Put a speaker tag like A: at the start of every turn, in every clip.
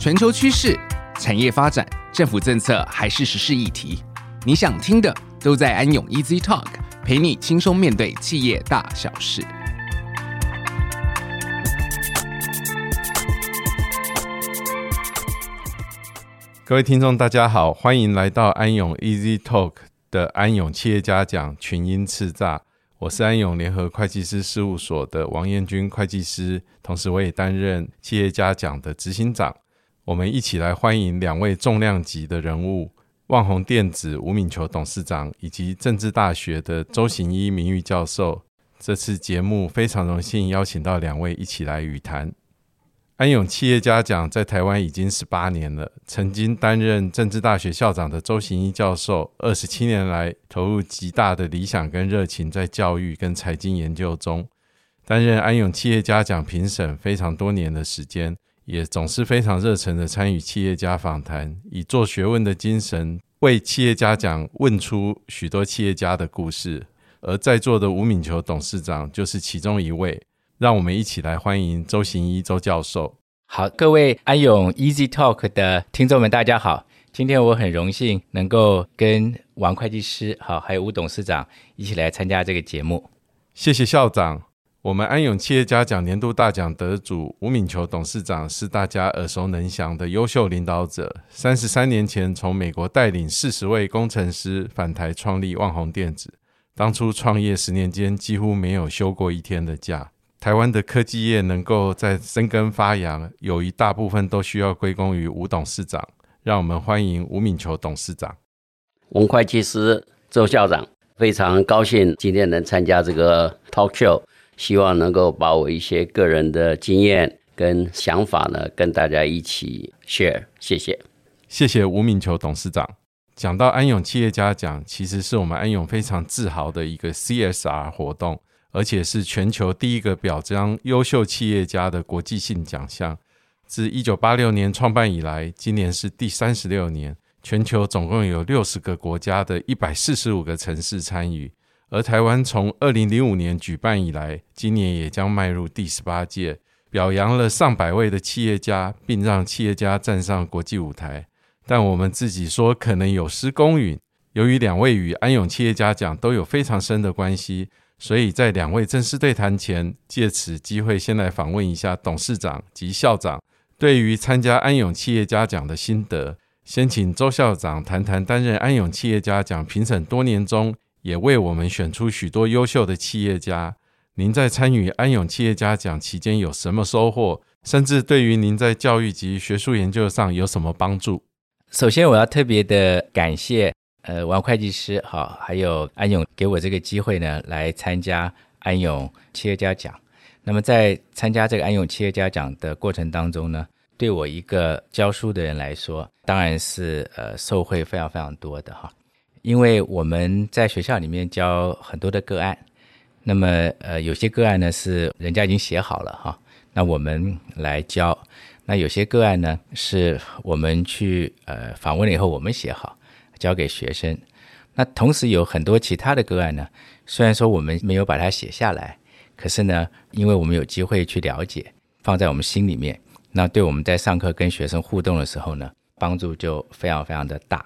A: 全球趋势、产业发展、政府政策还是时事议题，你想听的都在安永 Easy Talk，陪你轻松面对企业大小事。
B: 各位听众，大家好，欢迎来到安永 Easy Talk 的安永企业家奖群英叱咤。我是安永联合会计师事务所的王彦军会计师，同时我也担任企业家奖的执行长。我们一起来欢迎两位重量级的人物：旺宏电子吴敏球董事长以及政治大学的周行一名誉教授。这次节目非常荣幸邀请到两位一起来语谈。安永企业家奖在台湾已经十八年了。曾经担任政治大学校长的周行一教授，二十七年来投入极大的理想跟热情在教育跟财经研究中。担任安永企业家奖评审非常多年的时间，也总是非常热忱的参与企业家访谈，以做学问的精神为企业家讲问出许多企业家的故事。而在座的吴敏球董事长就是其中一位。让我们一起来欢迎周行一周教授。
C: 好，各位安永 Easy Talk 的听众们，大家好。今天我很荣幸能够跟王会计师，好，还有吴董事长一起来参加这个节目。
B: 谢谢校长。我们安永企业家奖年度大奖得主吴敏球董事长是大家耳熟能详的优秀领导者。三十三年前从美国带领四十位工程师返台创立旺宏电子，当初创业十年间几乎没有休过一天的假。台湾的科技业能够在生根发芽，有一大部分都需要归功于吴董事长。让我们欢迎吴敏球董事长。
D: 王会计师周校长，非常高兴今天能参加这个 talk show，希望能够把我一些个人的经验跟想法呢，跟大家一起 share。谢谢，
B: 谢谢吴敏球董事长。讲到安永企业家奖，其实是我们安永非常自豪的一个 CSR 活动。而且是全球第一个表彰优秀企业家的国际性奖项。自一九八六年创办以来，今年是第三十六年。全球总共有六十个国家的一百四十五个城市参与。而台湾从二零零五年举办以来，今年也将迈入第十八届，表扬了上百位的企业家，并让企业家站上国际舞台。但我们自己说可能有失公允，由于两位与安永企业家奖都有非常深的关系。所以在两位正式对谈前，借此机会先来访问一下董事长及校长对于参加安永企业家奖的心得。先请周校长谈谈担任安永企业家奖评审多年中，也为我们选出许多优秀的企业家。您在参与安永企业家奖期间有什么收获？甚至对于您在教育及学术研究上有什么帮助？
C: 首先，我要特别的感谢。呃，王会计师好，还有安永给我这个机会呢，来参加安永企业家奖。那么在参加这个安永企业家奖的过程当中呢，对我一个教书的人来说，当然是呃受惠非常非常多的哈。因为我们在学校里面教很多的个案，那么呃有些个案呢是人家已经写好了哈，那我们来教；那有些个案呢是我们去呃访问了以后我们写好。交给学生，那同时有很多其他的个案呢。虽然说我们没有把它写下来，可是呢，因为我们有机会去了解，放在我们心里面，那对我们在上课跟学生互动的时候呢，帮助就非常非常的大。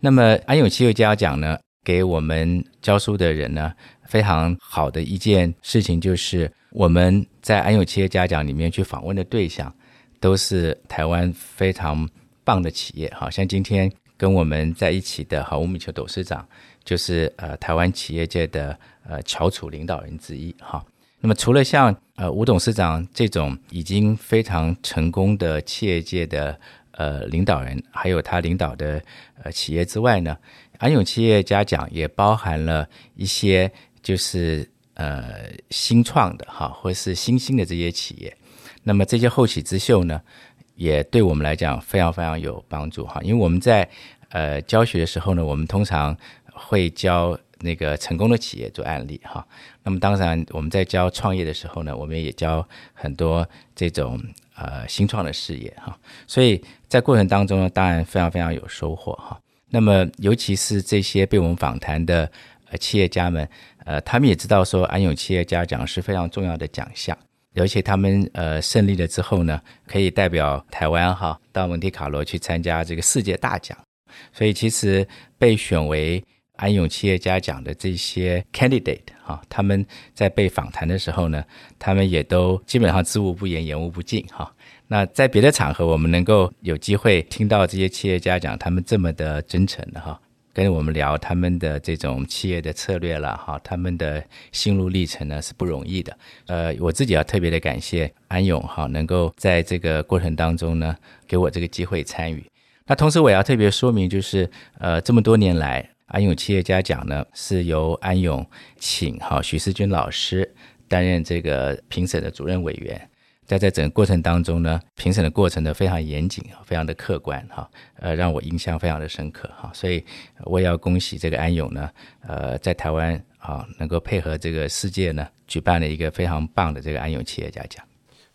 C: 那么安永企业家奖呢，给我们教书的人呢，非常好的一件事情就是，我们在安永企业家奖里面去访问的对象，都是台湾非常棒的企业，好像今天。跟我们在一起的好吴敏球董事长，就是呃台湾企业界的呃翘楚领导人之一哈。那么除了像呃吴董事长这种已经非常成功的企业界的呃领导人，还有他领导的呃企业之外呢，安永企业家奖也包含了一些就是呃新创的哈，或是新兴的这些企业。那么这些后起之秀呢，也对我们来讲非常非常有帮助哈，因为我们在呃教学的时候呢，我们通常会教那个成功的企业做案例哈。那么当然我们在教创业的时候呢，我们也教很多这种呃新创的事业哈。所以在过程当中呢，当然非常非常有收获哈。那么尤其是这些被我们访谈的呃企业家们，呃，他们也知道说安永企业家奖是非常重要的奖项。而且他们呃胜利了之后呢，可以代表台湾哈到蒙特卡罗去参加这个世界大奖。所以其实被选为安永企业家奖的这些 candidate 啊，他们在被访谈的时候呢，他们也都基本上知无不言，言无不尽哈。那在别的场合，我们能够有机会听到这些企业家讲他们这么的真诚的哈。跟我们聊他们的这种企业的策略了哈，他们的心路历程呢是不容易的。呃，我自己要特别的感谢安永哈，能够在这个过程当中呢，给我这个机会参与。那同时我要特别说明，就是呃，这么多年来，安永企业家奖呢是由安永请哈许世军老师担任这个评审的主任委员。在在整个过程当中呢，评审的过程呢非常严谨，非常的客观哈，呃，让我印象非常的深刻哈，所以我也要恭喜这个安永呢，呃，在台湾啊能够配合这个世界呢，举办了一个非常棒的这个安永企业家奖。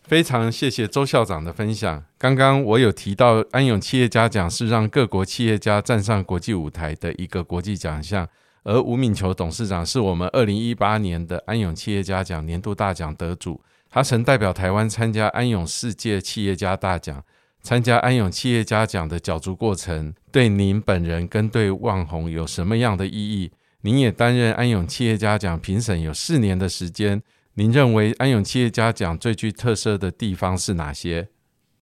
B: 非常谢谢周校长的分享。刚刚我有提到，安永企业家奖是让各国企业家站上国际舞台的一个国际奖项，而吴敏球董事长是我们二零一八年的安永企业家奖年度大奖得主。他曾代表台湾参加安永世界企业家大奖，参加安永企业家奖的角逐过程，对您本人跟对旺宏有什么样的意义？您也担任安永企业家奖评审有四年的时间，您认为安永企业家奖最具特色的地方是哪些？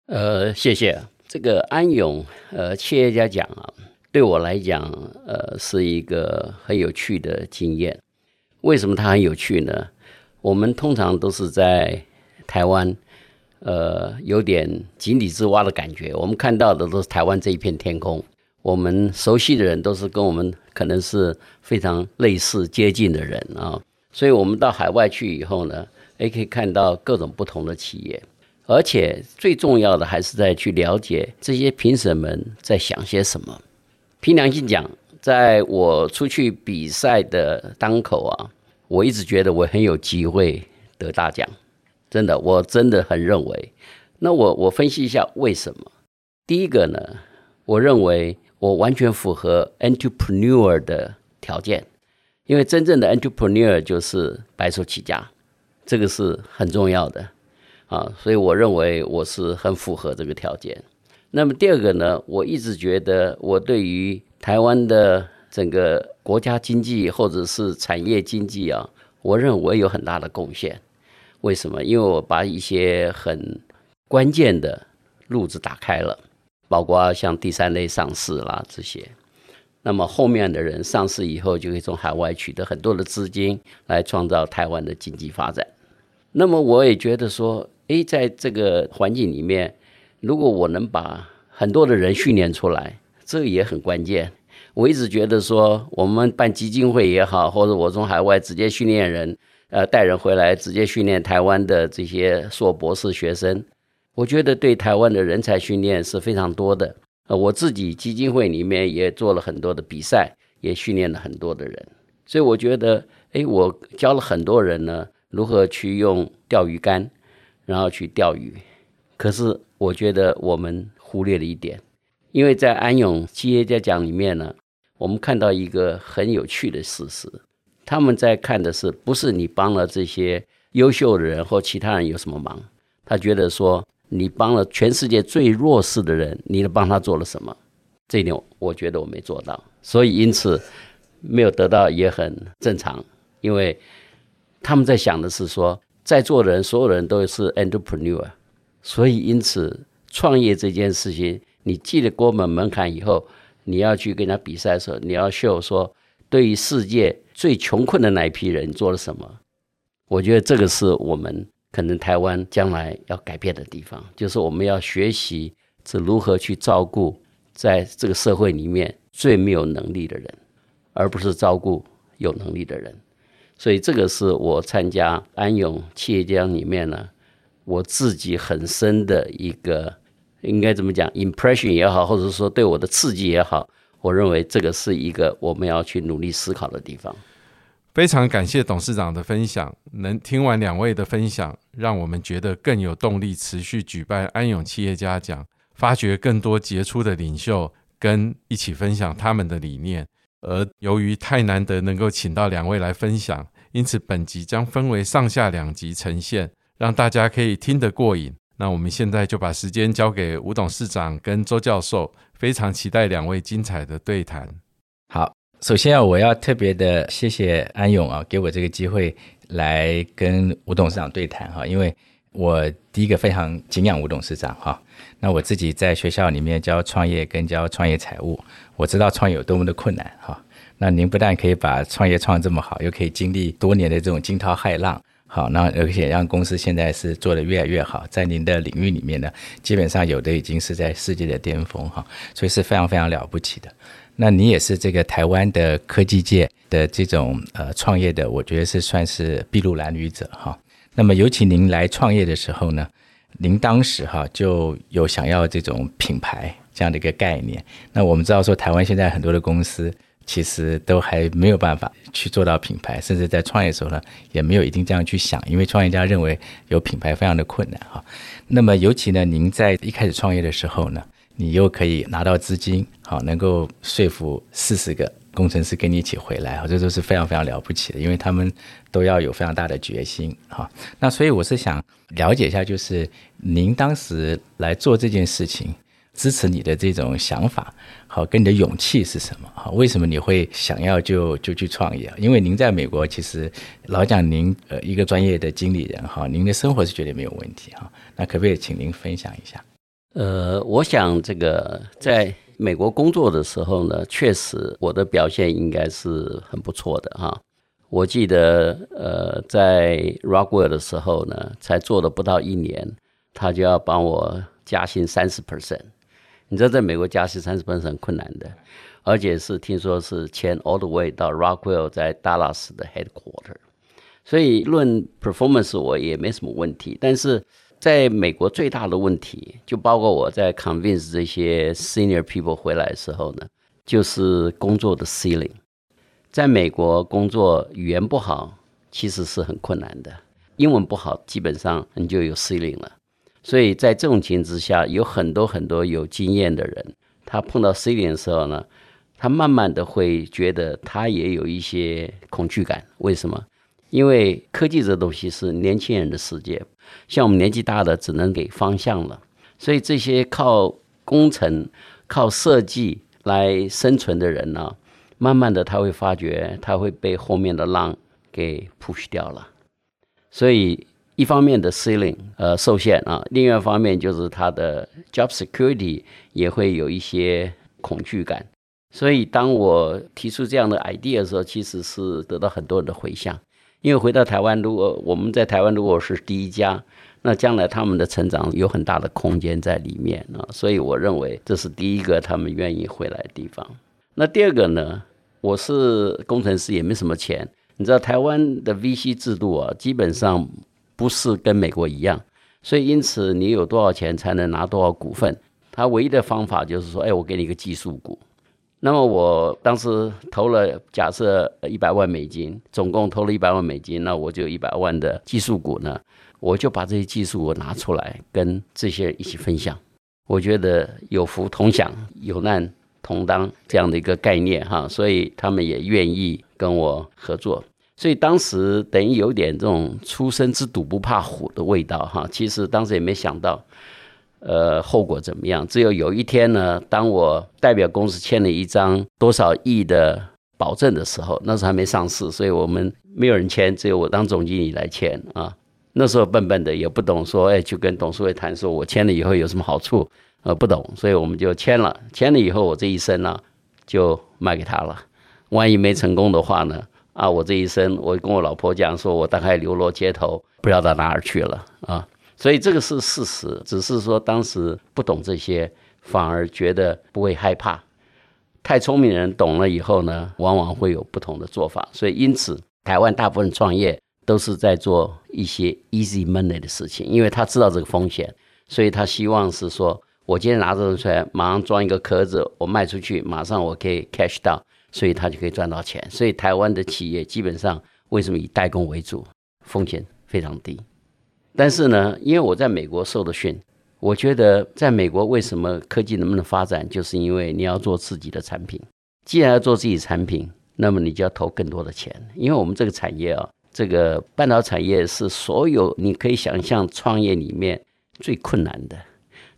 D: 呃，谢谢。这个安永呃企业家奖啊，对我来讲呃是一个很有趣的经验。为什么它很有趣呢？我们通常都是在台湾，呃，有点井底之蛙的感觉。我们看到的都是台湾这一片天空。我们熟悉的人都是跟我们可能是非常类似、接近的人啊。所以，我们到海外去以后呢，也可以看到各种不同的企业。而且，最重要的还是在去了解这些评审们在想些什么。凭良心讲，在我出去比赛的当口啊。我一直觉得我很有机会得大奖，真的，我真的很认为。那我我分析一下为什么？第一个呢，我认为我完全符合 entrepreneur 的条件，因为真正的 entrepreneur 就是白手起家，这个是很重要的啊，所以我认为我是很符合这个条件。那么第二个呢，我一直觉得我对于台湾的整个国家经济或者是产业经济啊，我认为我有很大的贡献。为什么？因为我把一些很关键的路子打开了，包括像第三类上市啦这些。那么后面的人上市以后，就会从海外取得很多的资金来创造台湾的经济发展。那么我也觉得说，诶，在这个环境里面，如果我能把很多的人训练出来，这也很关键。我一直觉得说，我们办基金会也好，或者我从海外直接训练人，呃，带人回来直接训练台湾的这些硕博士学生，我觉得对台湾的人才训练是非常多的。呃，我自己基金会里面也做了很多的比赛，也训练了很多的人，所以我觉得，哎，我教了很多人呢，如何去用钓鱼竿，然后去钓鱼。可是我觉得我们忽略了一点，因为在安永企业家奖里面呢。我们看到一个很有趣的事实，他们在看的是不是你帮了这些优秀的人或其他人有什么忙？他觉得说你帮了全世界最弱势的人，你能帮他做了什么？这一点我觉得我没做到，所以因此没有得到也很正常，因为他们在想的是说，在座的人所有人都是 entrepreneur，所以因此创业这件事情，你进了国门门槛以后。你要去跟他比赛的时候，你要秀说，对于世界最穷困的那一批人做了什么？我觉得这个是我们可能台湾将来要改变的地方，就是我们要学习是如何去照顾在这个社会里面最没有能力的人，而不是照顾有能力的人。所以这个是我参加安永企业家里面呢，我自己很深的一个。应该怎么讲？impression 也好，或者说对我的刺激也好，我认为这个是一个我们要去努力思考的地方。
B: 非常感谢董事长的分享，能听完两位的分享，让我们觉得更有动力持续举办安永企业家奖，发掘更多杰出的领袖，跟一起分享他们的理念。而由于太难得能够请到两位来分享，因此本集将分为上下两集呈现。让大家可以听得过瘾。那我们现在就把时间交给吴董事长跟周教授，非常期待两位精彩的对
C: 谈。首先啊，我要特别的谢谢安永啊，给我这个机会来跟吴董事长对谈哈，因为我第一个非常敬仰吴董事长哈。那我自己在学校里面教创业跟教创业财务，我知道创业有多么的困难哈。那您不但可以把创业创这么好，又可以经历多年的这种惊涛骇浪。好，那而且让公司现在是做得越来越好，在您的领域里面呢，基本上有的已经是在世界的巅峰哈，所以是非常非常了不起的。那你也是这个台湾的科技界的这种呃创业的，我觉得是算是筚路蓝缕者哈。那么尤其您来创业的时候呢，您当时哈就有想要这种品牌这样的一个概念。那我们知道说，台湾现在很多的公司。其实都还没有办法去做到品牌，甚至在创业的时候呢，也没有一定这样去想，因为创业家认为有品牌非常的困难哈。那么尤其呢，您在一开始创业的时候呢，你又可以拿到资金，好，能够说服四十个工程师跟你一起回来，这都是非常非常了不起的，因为他们都要有非常大的决心哈。那所以我是想了解一下，就是您当时来做这件事情。支持你的这种想法，好，跟你的勇气是什么？好，为什么你会想要就就去创业？因为您在美国，其实老讲您呃一个专业的经理人哈，您的生活是绝对没有问题哈。那可不可以请您分享一下？
D: 呃，我想这个在美国工作的时候呢，确实我的表现应该是很不错的哈。我记得呃在 Rockwell 的时候呢，才做了不到一年，他就要帮我加薪三十 percent。你知道在美国加薪三十分是很困难的，而且是听说是签 all the way 到 Rockwell 在 Dallas 的 headquarter，所以论 performance 我也没什么问题。但是在美国最大的问题，就包括我在 convince 这些 senior people 回来的时候呢，就是工作的 ceiling。在美国工作语言不好其实是很困难的，英文不好基本上你就有 ceiling 了。所以在这种情况之下，有很多很多有经验的人，他碰到 ceiling 的时候呢，他慢慢的会觉得他也有一些恐惧感。为什么？因为科技这东西是年轻人的世界，像我们年纪大的只能给方向了。所以这些靠工程、靠设计来生存的人呢，慢慢的他会发觉他会被后面的浪给 push 掉了。所以。一方面的 ceiling 呃受限啊，另外一方面就是他的 job security 也会有一些恐惧感。所以当我提出这样的 idea 的时候，其实是得到很多人的回响。因为回到台湾，如果我们在台湾如果是第一家，那将来他们的成长有很大的空间在里面啊。所以我认为这是第一个他们愿意回来的地方。那第二个呢，我是工程师，也没什么钱。你知道台湾的 VC 制度啊，基本上。不是跟美国一样，所以因此你有多少钱才能拿多少股份？他唯一的方法就是说，哎，我给你一个技术股。那么我当时投了，假设一百万美金，总共投了一百万美金，那我就有一百万的技术股呢，我就把这些技术股拿出来跟这些人一起分享。我觉得有福同享，有难同当这样的一个概念哈，所以他们也愿意跟我合作。所以当时等于有点这种初生之犊不怕虎的味道哈，其实当时也没想到，呃，后果怎么样。只有有一天呢，当我代表公司签了一张多少亿的保证的时候，那时候还没上市，所以我们没有人签，只有我当总经理来签啊。那时候笨笨的也不懂说，哎，去跟董事会谈说，我签了以后有什么好处？呃，不懂，所以我们就签了。签了以后，我这一生呢就卖给他了。万一没成功的话呢？啊，我这一生，我跟我老婆讲说，我大概流落街头，不知道到哪儿去了啊。所以这个是事实，只是说当时不懂这些，反而觉得不会害怕。太聪明的人懂了以后呢，往往会有不同的做法。所以因此，台湾大部分创业都是在做一些 easy money 的事情，因为他知道这个风险，所以他希望是说，我今天拿这个出来，马上装一个壳子，我卖出去，马上我可以 cash 到。所以他就可以赚到钱。所以台湾的企业基本上为什么以代工为主，风险非常低。但是呢，因为我在美国受的训，我觉得在美国为什么科技能不能发展，就是因为你要做自己的产品。既然要做自己产品，那么你就要投更多的钱。因为我们这个产业啊，这个半导体产业是所有你可以想象创业里面最困难的。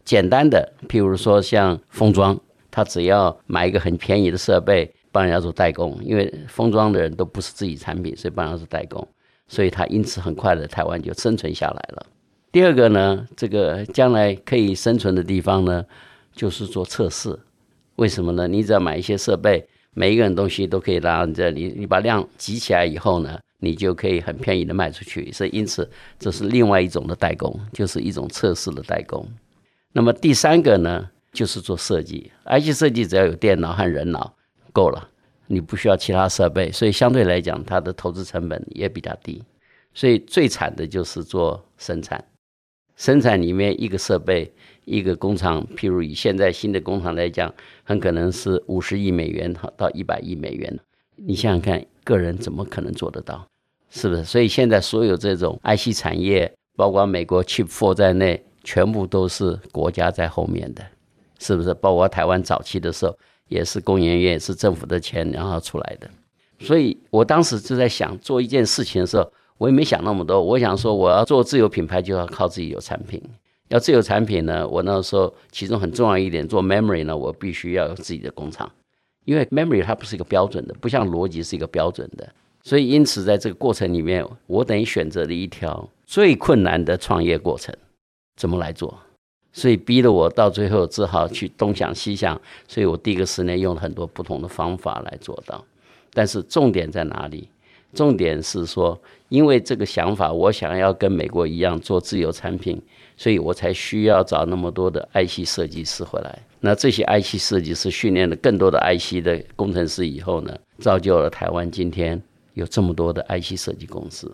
D: 简单的，譬如说像封装，他只要买一个很便宜的设备，帮人家做代工，因为封装的人都不是自己产品，所以帮人家做代工，所以他因此很快的台湾就生存下来了。第二个呢，这个将来可以生存的地方呢，就是做测试。为什么呢？你只要买一些设备，每一个人东西都可以拉到你这里，你把量集起来以后呢，你就可以很便宜的卖出去。所以因此，这是另外一种的代工，就是一种测试的代工。那么第三个呢，就是做设计。IC 设计只要有电脑和人脑够了，你不需要其他设备，所以相对来讲，它的投资成本也比较低。所以最惨的就是做生产。生产里面一个设备、一个工厂，譬如以现在新的工厂来讲，很可能是五十亿美元到一百亿美元。你想想看，个人怎么可能做得到？是不是？所以现在所有这种 IC 产业，包括美国 Chip Four 在内。全部都是国家在后面的，是不是？包括台湾早期的时候，也是工研院，也是政府的钱然后出来的。所以我当时就在想，做一件事情的时候，我也没想那么多。我想说，我要做自有品牌，就要靠自己有产品。要自有产品呢，我那时候其中很重要一点，做 memory 呢，我必须要有自己的工厂，因为 memory 它不是一个标准的，不像逻辑是一个标准的。所以因此，在这个过程里面，我等于选择了一条最困难的创业过程。怎么来做？所以逼得我到最后只好去东想西想。所以我第一个十年用了很多不同的方法来做到。但是重点在哪里？重点是说，因为这个想法，我想要跟美国一样做自由产品，所以我才需要找那么多的 IC 设计师回来。那这些 IC 设计师训练了更多的 IC 的工程师以后呢，造就了台湾今天有这么多的 IC 设计公司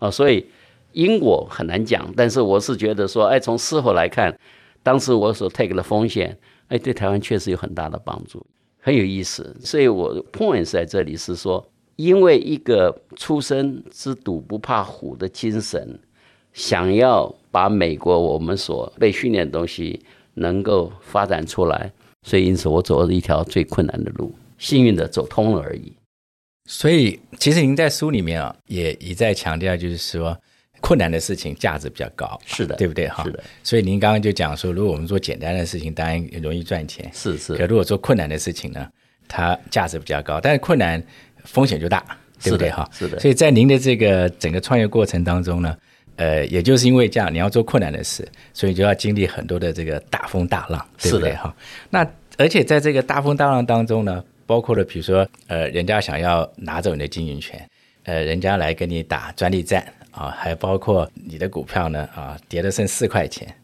D: 啊，所以。因果很难讲，但是我是觉得说，哎，从事后来看，当时我所 take 的风险，哎，对台湾确实有很大的帮助，很有意思。所以我 point 在这里是说，因为一个出生之赌不怕虎的精神，想要把美国我们所被训练的东西能够发展出来，所以因此我走了一条最困难的路，幸运的走通了而已。
C: 所以其实您在书里面啊，也一再强调，就是说。困难的事情价值比较高，
D: 是的，
C: 对不对？哈，
D: 是的。
C: 所以您刚刚就讲说，如果我们做简单的事情，当然容易赚钱，
D: 是是。
C: 可如果做困难的事情呢，它价值比较高，但是困难风险就大，对不对？哈，
D: 是的。
C: 所以在您的这个整个创业过程当中呢，呃，也就是因为这样，你要做困难的事，所以就要经历很多的这个大风大浪，对不对？哈。那而且在这个大风大浪当中呢，包括了比如说，呃，人家想要拿走你的经营权，呃，人家来跟你打专利战。啊，还包括你的股票呢啊，跌了剩四块钱，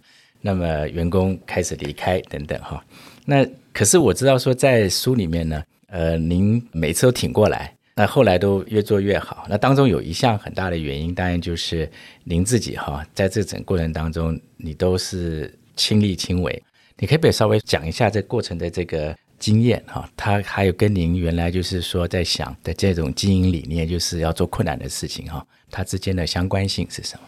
C: 那么员工开始离开等等哈。那可是我知道说在书里面呢，呃，您每次都挺过来，那后来都越做越好。那当中有一项很大的原因，当然就是您自己哈，在这整过程当中，你都是亲力亲为。你可不可以稍微讲一下这过程的这个经验哈？他还有跟您原来就是说在想的这种经营理念，就是要做困难的事情哈。它之间的相关性是什么？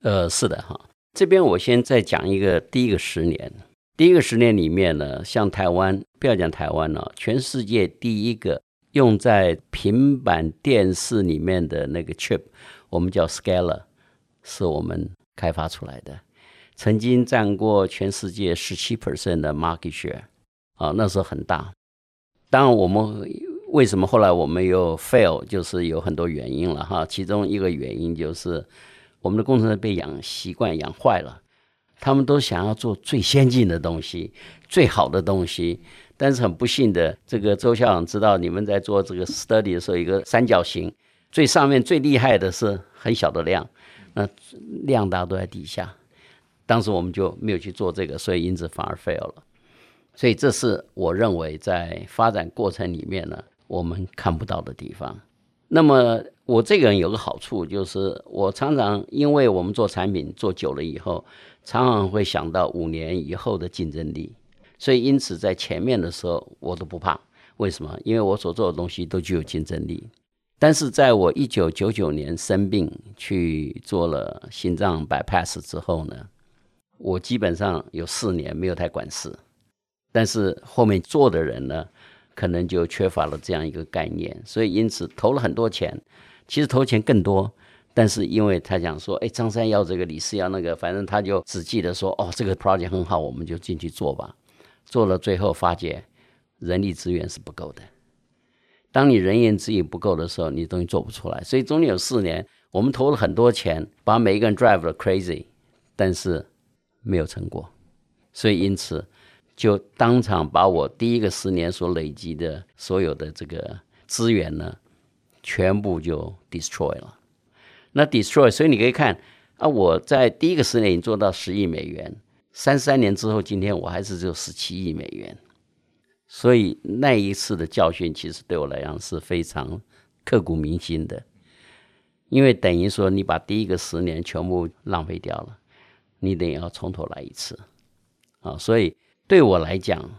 D: 呃，是的哈，这边我先再讲一个第一个十年。第一个十年里面呢，像台湾，不要讲台湾了，全世界第一个用在平板电视里面的那个 chip，我们叫 Scaler，是我们开发出来的，曾经占过全世界十七 percent 的 market share，啊，那时候很大。当然我们。为什么后来我们又 fail？就是有很多原因了哈。其中一个原因就是我们的工程师被养习惯养坏了，他们都想要做最先进的东西、最好的东西。但是很不幸的，这个周校长知道你们在做这个 study 的时候，一个三角形最上面最厉害的是很小的量，那量大都在底下。当时我们就没有去做这个，所以因此反而 fail 了。所以这是我认为在发展过程里面呢。我们看不到的地方。那么我这个人有个好处，就是我常常因为我们做产品做久了以后，常常会想到五年以后的竞争力。所以因此在前面的时候我都不怕。为什么？因为我所做的东西都具有竞争力。但是在我一九九九年生病去做了心脏 bypass 之后呢，我基本上有四年没有太管事。但是后面做的人呢，可能就缺乏了这样一个概念，所以因此投了很多钱，其实投钱更多，但是因为他讲说，哎，张三要这个，李四要那个，反正他就只记得说，哦，这个 project 很好，我们就进去做吧。做了最后发觉人力资源是不够的。当你人员资源不够的时候，你东西做不出来。所以中间有四年，我们投了很多钱，把每一个人 drive 了 crazy，但是没有成果。所以因此就当场把我第一个十年所累积的所有的这个资源呢，全部就 destroy 了。那 destroy，所以你可以看啊，我在第一个十年已经做到十亿美元，三三年之后，今天我还是只有十七亿美元。所以那一次的教训，其实对我来讲是非常刻骨铭心的，因为等于说你把第一个十年全部浪费掉了，你等于要从头来一次啊。所以对我来讲，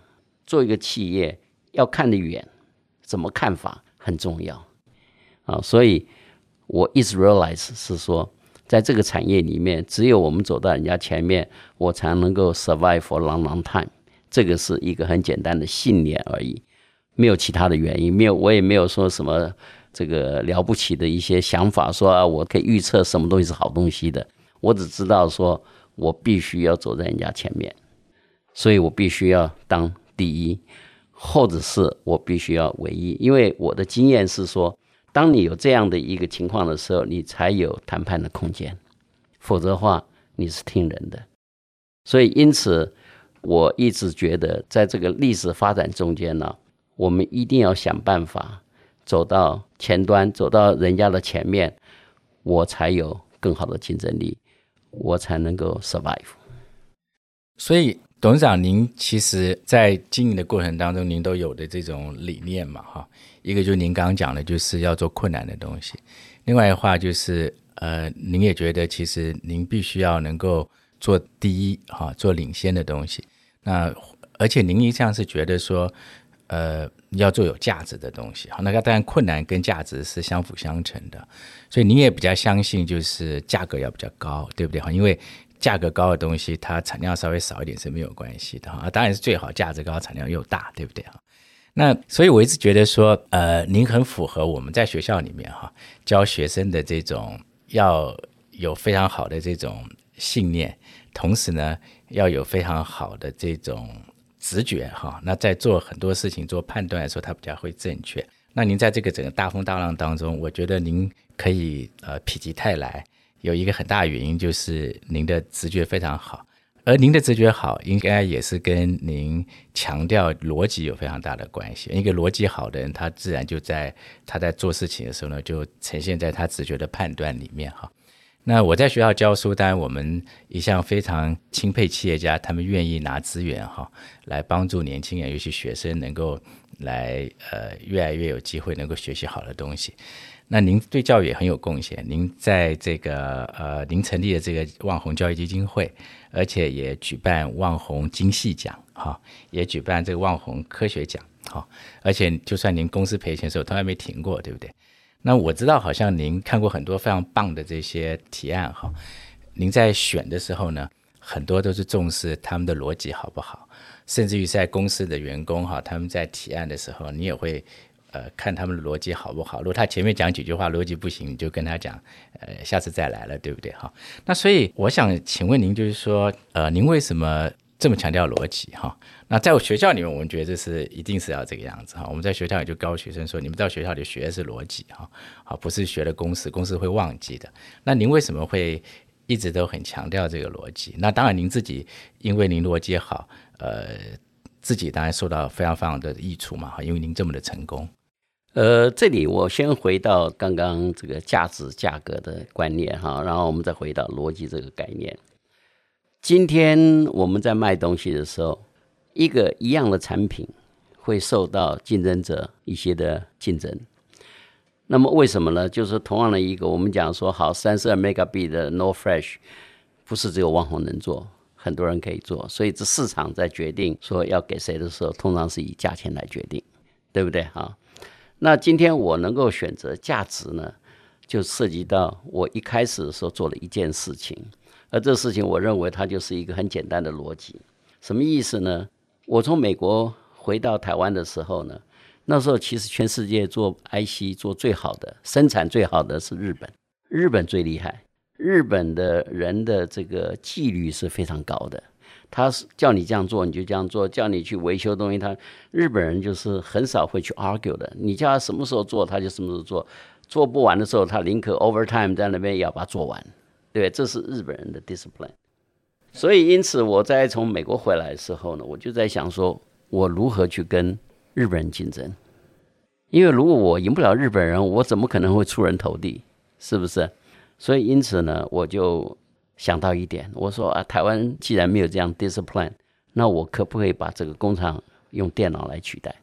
D: 做一个企业要看得远，怎么看法很重要啊。所以。我一直 realize 是说，在这个产业里面，只有我们走到人家前面，我才能够 survive for long long time。这个是一个很简单的信念而已，没有其他的原因，没有，我也没有说什么这个了不起的一些想法，说啊，我可以预测什么东西是好东西的。我只知道说，我必须要走在人家前面，所以我必须要当第一，或者是我必须要唯一，因为我的经验是说。当你有这样的一个情况的时候，你才有谈判的空间，否则的话你是听人的。所以，因此我一直觉得，在这个历史发展中间呢，我们一定要想办法走到前端，走到人家的前面，我才有更好的竞争力，我才能够 survive。
C: 所以。董事长，您其实，在经营的过程当中，您都有的这种理念嘛，哈，一个就是您刚刚讲的，就是要做困难的东西；另外的话就是，呃，您也觉得其实您必须要能够做第一，哈，做领先的东西。那而且您一向是觉得说，呃，要做有价值的东西，好，那个当然困难跟价值是相辅相成的，所以您也比较相信就是价格要比较高，对不对？哈，因为。价格高的东西，它产量稍微少一点是没有关系的哈，当然是最好价值高、产量又大，对不对哈？那所以我一直觉得说，呃，您很符合我们在学校里面哈教学生的这种要有非常好的这种信念，同时呢要有非常好的这种直觉哈。那在做很多事情做判断的时候，它比较会正确。那您在这个整个大风大浪当中，我觉得您可以呃否极泰来。有一个很大原因就是您的直觉非常好，而您的直觉好，应该也是跟您强调逻辑有非常大的关系。一个逻辑好的人，他自然就在他在做事情的时候呢，就呈现在他直觉的判断里面哈。那我在学校教书，当然我们一向非常钦佩企业家，他们愿意拿资源哈来帮助年轻人，尤其学生能够来呃越来越有机会能够学习好的东西。那您对教育也很有贡献，您在这个呃，您成立了这个旺宏教育基金会，而且也举办旺宏精细奖，哈，也举办这个旺宏科学奖，哈，而且就算您公司赔钱的时候，从来没停过，对不对？那我知道，好像您看过很多非常棒的这些提案，哈，您在选的时候呢，很多都是重视他们的逻辑好不好，甚至于在公司的员工哈，他们在提案的时候，你也会。呃，看他们的逻辑好不好？如果他前面讲几句话逻辑不行，你就跟他讲，呃，下次再来了，对不对？哈，那所以我想请问您，就是说，呃，您为什么这么强调逻辑？哈，那在我学校里面，我们觉得这是一定是要这个样子哈。我们在学校里就告诉学生说，你们到学校里学的是逻辑哈，好，不是学的公式，公式会忘记的。那您为什么会一直都很强调这个逻辑？那当然，您自己因为您逻辑好，呃，自己当然受到非常非常的益处嘛，哈，因为您这么的成功。
D: 呃，这里我先回到刚刚这个价值价格的观念哈，然后我们再回到逻辑这个概念。今天我们在卖东西的时候，一个一样的产品会受到竞争者一些的竞争。那么为什么呢？就是同样的一个，我们讲说好三十二 mega b 的 No Flash，不是只有网红能做，很多人可以做。所以这市场在决定说要给谁的时候，通常是以价钱来决定，对不对？哈。那今天我能够选择价值呢，就涉及到我一开始的时候做了一件事情，而这事情我认为它就是一个很简单的逻辑。什么意思呢？我从美国回到台湾的时候呢，那时候其实全世界做 IC 做最好的、生产最好的是日本。日本最厉害，日本的人的这个纪律是非常高的。他是叫你这样做，你就这样做；叫你去维修东西，他日本人就是很少会去 argue 的。你叫他什么时候做，他就什么时候做。做不完的时候，他宁可 overtime 在那边也要把它做完。对，这是日本人的 discipline。所以，因此我在从美国回来的时候呢，我就在想说，我如何去跟日本人竞争？因为如果我赢不了日本人，我怎么可能会出人头地？是不是？所以，因此呢，我就。想到一点，我说啊，台湾既然没有这样 discipline，那我可不可以把这个工厂用电脑来取代？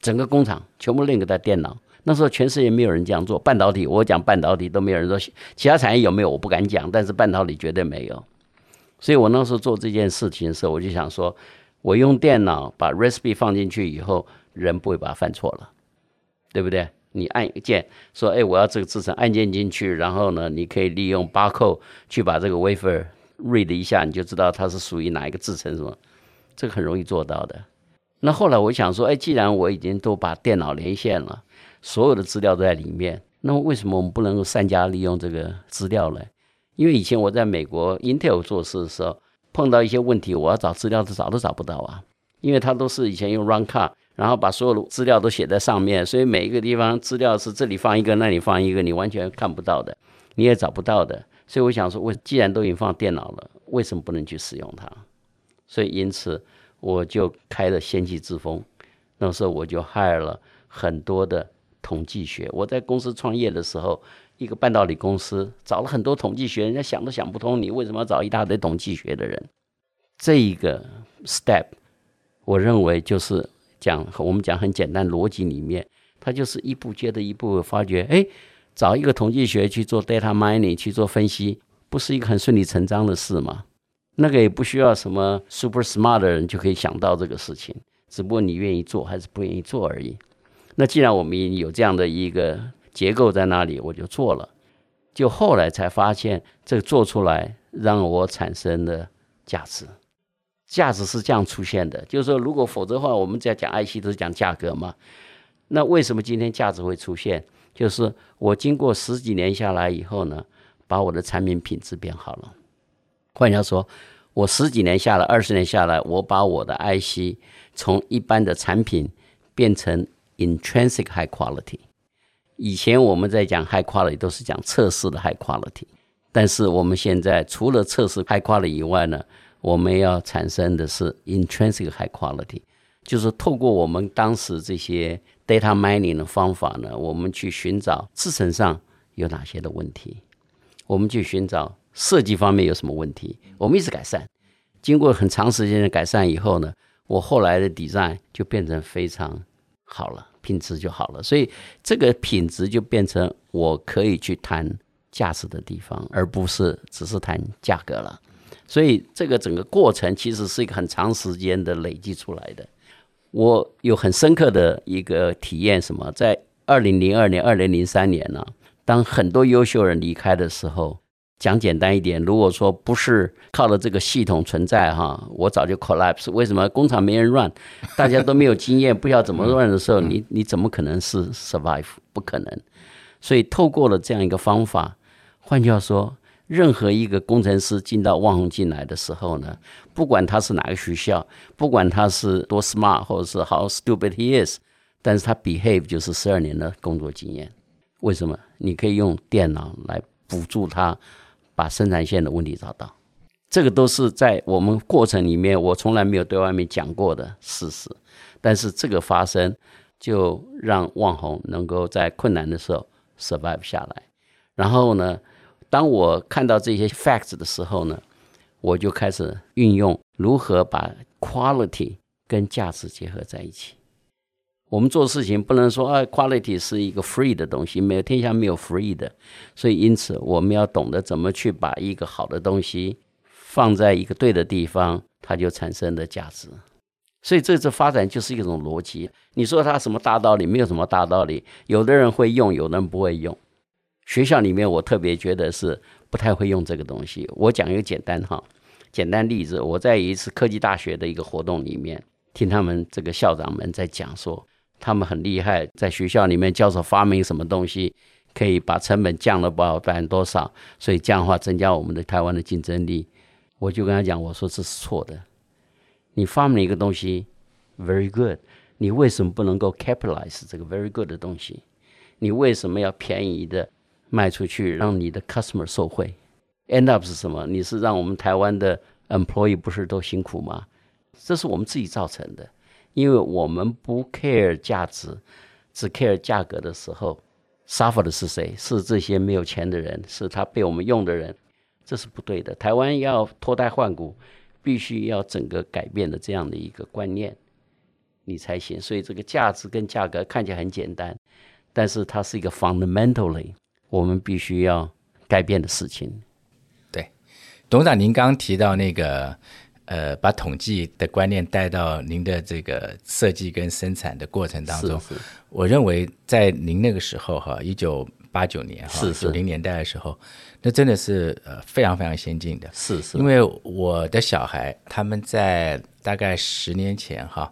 D: 整个工厂全部 link 在电脑。那时候全世界没有人这样做，半导体我讲半导体都没有人说，其他产业有没有我不敢讲，但是半导体绝对没有。所以我那时候做这件事情的时候，我就想说，我用电脑把 recipe 放进去以后，人不会把它犯错了，对不对？你按一个键说：“哎，我要这个制程，按键进去，然后呢，你可以利用 barcode 去把这个 wafer read 一下，你就知道它是属于哪一个制程，什么？这个很容易做到的。那后来我想说，哎，既然我已经都把电脑连线了，所有的资料都在里面，那么为什么我们不能够善加利用这个资料呢？因为以前我在美国 Intel 做事的时候，碰到一些问题，我要找资料都找都找不到啊，因为它都是以前用 run card。”然后把所有的资料都写在上面，所以每一个地方资料是这里放一个，那里放一个，你完全看不到的，你也找不到的。所以我想说，我既然都已经放电脑了，为什么不能去使用它？所以因此我就开了先机之风。那时候我就 hire 了很多的统计学。我在公司创业的时候，一个半导体公司找了很多统计学，人家想都想不通，你为什么要找一大堆统计学的人？这一个 step，我认为就是。讲我们讲很简单逻辑里面，它就是一步接着一步发觉，哎，找一个统计学去做 data mining 去做分析，不是一个很顺理成章的事吗？那个也不需要什么 super smart 的人就可以想到这个事情，只不过你愿意做还是不愿意做而已。那既然我们有这样的一个结构在那里，我就做了，就后来才发现这个做出来让我产生的价值。价值是这样出现的，就是说，如果否则的话，我们在讲 IC 都是讲价格嘛。那为什么今天价值会出现？就是我经过十几年下来以后呢，把我的产品品质变好了。换句话说，我十几年下来，二十年下来，我把我的 IC 从一般的产品变成 intrinsic high quality。以前我们在讲 high quality 都是讲测试的 high quality，但是我们现在除了测试 high quality 以外呢，我们要产生的是 intrinsic high quality，就是透过我们当时这些 data mining 的方法呢，我们去寻找制程上有哪些的问题，我们去寻找设计方面有什么问题，我们一直改善。经过很长时间的改善以后呢，我后来的 design 就变成非常好了，品质就好了。所以这个品质就变成我可以去谈价值的地方，而不是只是谈价格了。所以这个整个过程其实是一个很长时间的累积出来的。我有很深刻的一个体验，什么？在二零零二年、二零零三年呢，当很多优秀人离开的时候，讲简单一点，如果说不是靠着这个系统存在哈，我早就 collapse。为什么？工厂没人 run，大家都没有经验，不知道怎么 run 的时候，你你怎么可能是 survive？不可能。所以透过了这样一个方法，换句话说。任何一个工程师进到万宏进来的时候呢，不管他是哪个学校，不管他是多 smart 或者是 how stupid he is，但是他 behave 就是十二年的工作经验。为什么？你可以用电脑来辅助他把生产线的问题找到。这个都是在我们过程里面，我从来没有对外面讲过的事实。但是这个发生，就让万宏能够在困难的时候 survive 下来。然后呢，当我看到这些 facts 的时候呢，我就开始运用如何把 quality 跟价值结合在一起。我们做事情不能说啊，quality 是一个 free 的东西，没有天下没有 free 的，所以因此我们要懂得怎么去把一个好的东西放在一个对的地方，它就产生的价值。所以这次发展就是一种逻辑。你说它什么大道理？没有什么大道理。有的人会用，有的人不会用。学校里面，我特别觉得是不太会用这个东西。我讲一个简单哈，简单例子。我在一次科技大学的一个活动里面，听他们这个校长们在讲说，他们很厉害，在学校里面教授发明什么东西，可以把成本降了不知道百分之多少，所以这样的话增加我们的台湾的竞争力。我就跟他讲，我说这是错的。你发明一个东西，very good，你为什么不能够 capitalize 这个 very good 的东西？你为什么要便宜的卖出去，让你的 customer 受惠？End up 是什么？你是让我们台湾的 employee 不是都辛苦吗？这是我们自己造成的，因为我们不 care 价值，只 care 价格的时候，suffer 的是谁？是这些没有钱的人，是他被我们用的人，这是不对的。台湾要脱胎换骨，必须要整个改变的这样的一个观念，你才行。所以这个价值跟价格看起来很简单，但是它是一个 fundamentally 我们必须要改变的事情。
C: 对，董事长，您刚刚提到那个。呃，把统计的观念带到您的这个设计跟生产的过程当中，我认为在您那个时候哈，一九八九年哈，九零年代的时候，那真的是呃非常非常先进的。
D: 是是，
C: 因为我的小孩他们在大概十年前哈，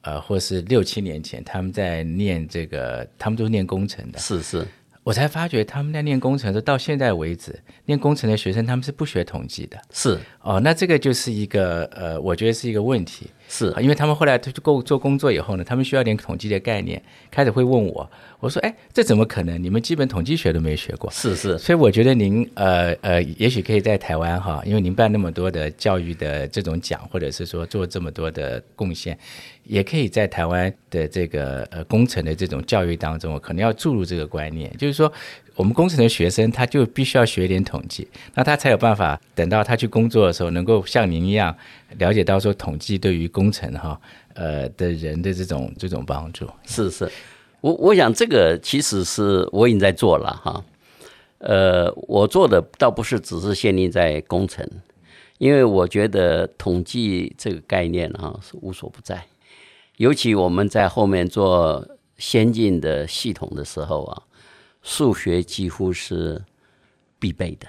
C: 呃，或是六七年前，他们在念这个，他们都是念工程的。
D: 是是。
C: 我才发觉他们在念工程的，到现在为止，念工程的学生他们是不学统计的。
D: 是
C: 哦，那这个就是一个呃，我觉得是一个问题。
D: 是，
C: 因为他们后来他就够做工作以后呢，他们需要点统计的概念，开始会问我，我说，哎，这怎么可能？你们基本统计学都没学过。
D: 是是，
C: 所以我觉得您呃呃，也许可以在台湾哈，因为您办那么多的教育的这种奖，或者是说做这么多的贡献，也可以在台湾的这个呃工程的这种教育当中，可能要注入这个观念，就是说。我们工程的学生，他就必须要学一点统计，那他才有办法等到他去工作的时候，能够像您一样了解到说统计对于工程哈呃的人的这种这种帮助。
D: 是是，我我想这个其实是我已经在做了哈，呃，我做的倒不是只是限定在工程，因为我觉得统计这个概念哈是无所不在，尤其我们在后面做先进的系统的时候啊。数学几乎是必备的，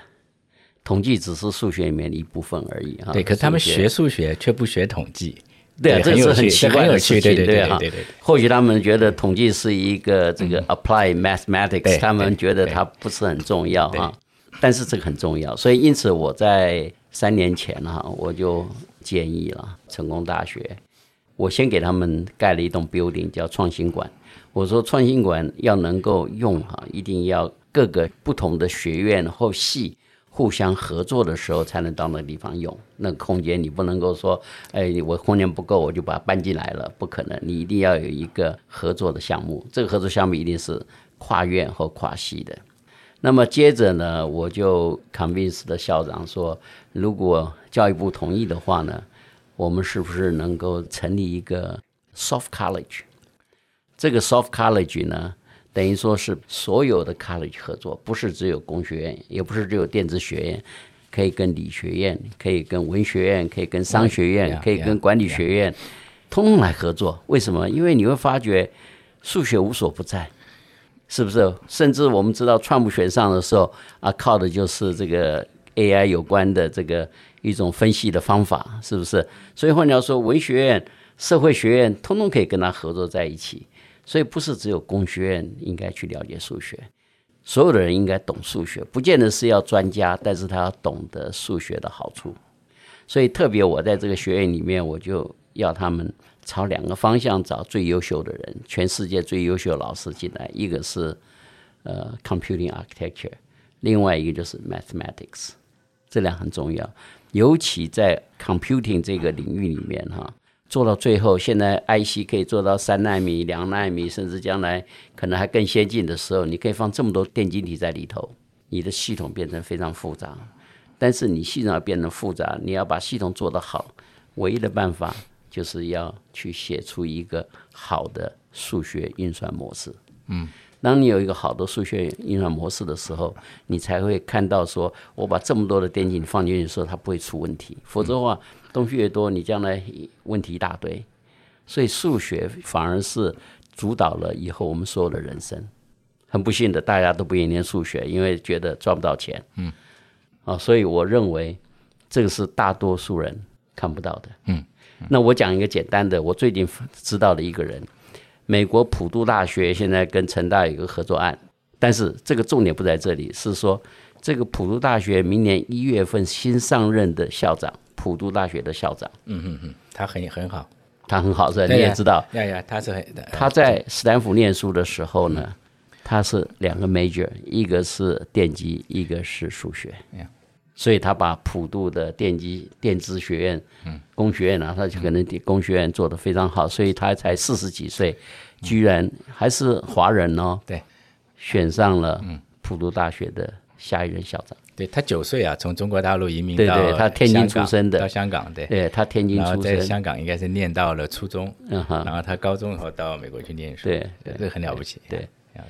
D: 统计只是数学里面的一部分而已啊。
C: 对，可是他们学数学却不学统计，
D: 对啊，这是很奇怪的事情，
C: 对对
D: 对对。或许他们觉得统计是一个这个 apply mathematics，他们觉得它不是很重要啊。但是这个很重要，所以因此我在三年前哈，我就建议了成功大学，我先给他们盖了一栋 building 叫创新馆。我说创新馆要能够用哈，一定要各个不同的学院或系互相合作的时候，才能到那地方用。那个空间你不能够说，哎，我空间不够，我就把它搬进来了，不可能。你一定要有一个合作的项目，这个合作项目一定是跨院或跨系的。那么接着呢，我就 convince 的校长说，如果教育部同意的话呢，我们是不是能够成立一个 soft college？这个 soft college 呢，等于说是所有的 college 合作，不是只有工学院，也不是只有电子学院，可以跟理学院，可以跟文学院，可以跟商学院，可以跟管理学院，通通来合作。为什么？因为你会发觉数学无所不在，是不是？甚至我们知道，创普选上的时候啊，靠的就是这个 AI 有关的这个一种分析的方法，是不是？所以换句话说，文学院、社会学院通通可以跟他合作在一起。所以不是只有工学院应该去了解数学，所有的人应该懂数学，不见得是要专家，但是他要懂得数学的好处。所以特别我在这个学院里面，我就要他们朝两个方向找最优秀的人，全世界最优秀的老师进来，一个是呃 computing architecture，另外一个就是 mathematics，这两很重要，尤其在 computing 这个领域里面哈。做到最后，现在 IC 可以做到三纳米、两纳米，甚至将来可能还更先进的时候，你可以放这么多电晶体在里头，你的系统变成非常复杂。但是你系统要变得复杂，你要把系统做得好，唯一的办法就是要去写出一个好的数学运算模式。嗯，当你有一个好的数学运算模式的时候，你才会看到说，我把这么多的电竞放进去的时候，它不会出问题。否则的话，东西越多，你将来问题一大堆，所以数学反而是主导了以后我们所有的人生。很不幸的，大家都不愿意念数学，因为觉得赚不到钱。嗯，啊，所以我认为这个是大多数人看不到的。嗯，那我讲一个简单的，我最近知道的一个人，美国普渡大学现在跟成大有一个合作案。但是这个重点不在这里，是说这个普渡大学明年一月份新上任的校长，普渡大学的校长，
C: 嗯嗯嗯，他很很好，
D: 他很好是吧？你也知道，
C: 呀呀，他是很
D: 他在斯坦福念书的时候呢，他是两个 major，一个是电机，一个是数学，所以他把普渡的电机电子学院，嗯，工学院啊，他就可能工学院做得非常好，所以他才四十几岁，居然还是华人哦，
C: 对。
D: 选上了普渡大学的下一任校长。
C: 对，他九岁啊，从中国大陆移民
D: 到对对，他天津出生的，
C: 到香港，对，
D: 对他天津出生，
C: 在香港应该是念到了初中，
D: 嗯哼，
C: 然后他高中以后到美国去念书，
D: 对，
C: 这很了不起，
D: 对，
C: 对，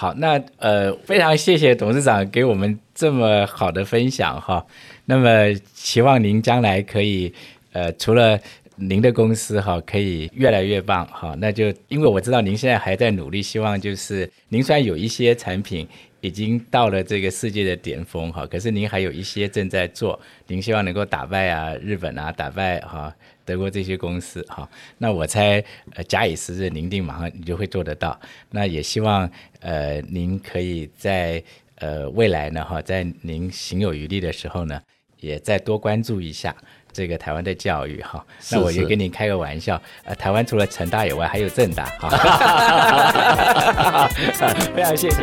C: 好，那呃，非常谢谢董事长给我们这么好的分享哈，那么希望您将来可以呃，除了您的公司哈可以越来越棒哈，那就因为我知道您现在还在努力，希望就是您虽然有一些产品已经到了这个世界的巅峰哈，可是您还有一些正在做，您希望能够打败啊日本啊，打败哈德国这些公司哈。那我猜呃假以时日，您定马上你就会做得到。那也希望呃您可以在呃未来呢哈，在您行有余力的时候呢，也再多关注一下。这个台湾的教育哈，那我就跟你开个玩笑，呃，台湾除了成大以外，还有正大哈。非常谢谢，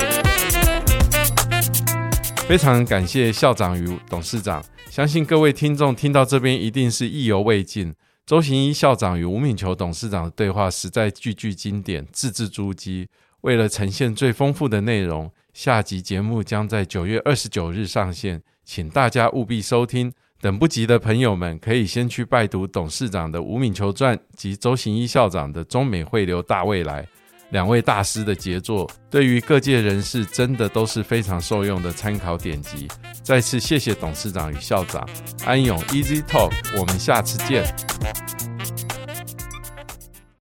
B: 非常感谢校长与董事长，相信各位听众听到这边一定是意犹未尽。周行一校长与吴敏球董事长的对话实在句句经典，字字珠玑。为了呈现最丰富的内容，下集节目将在九月二十九日上线，请大家务必收听。等不及的朋友们，可以先去拜读董事长的《吴敏球传》及周行一校长的《中美汇流大未来》，两位大师的杰作，对于各界人士真的都是非常受用的参考典籍。再次谢谢董事长与校长，安永 Easy Talk，我们下次见。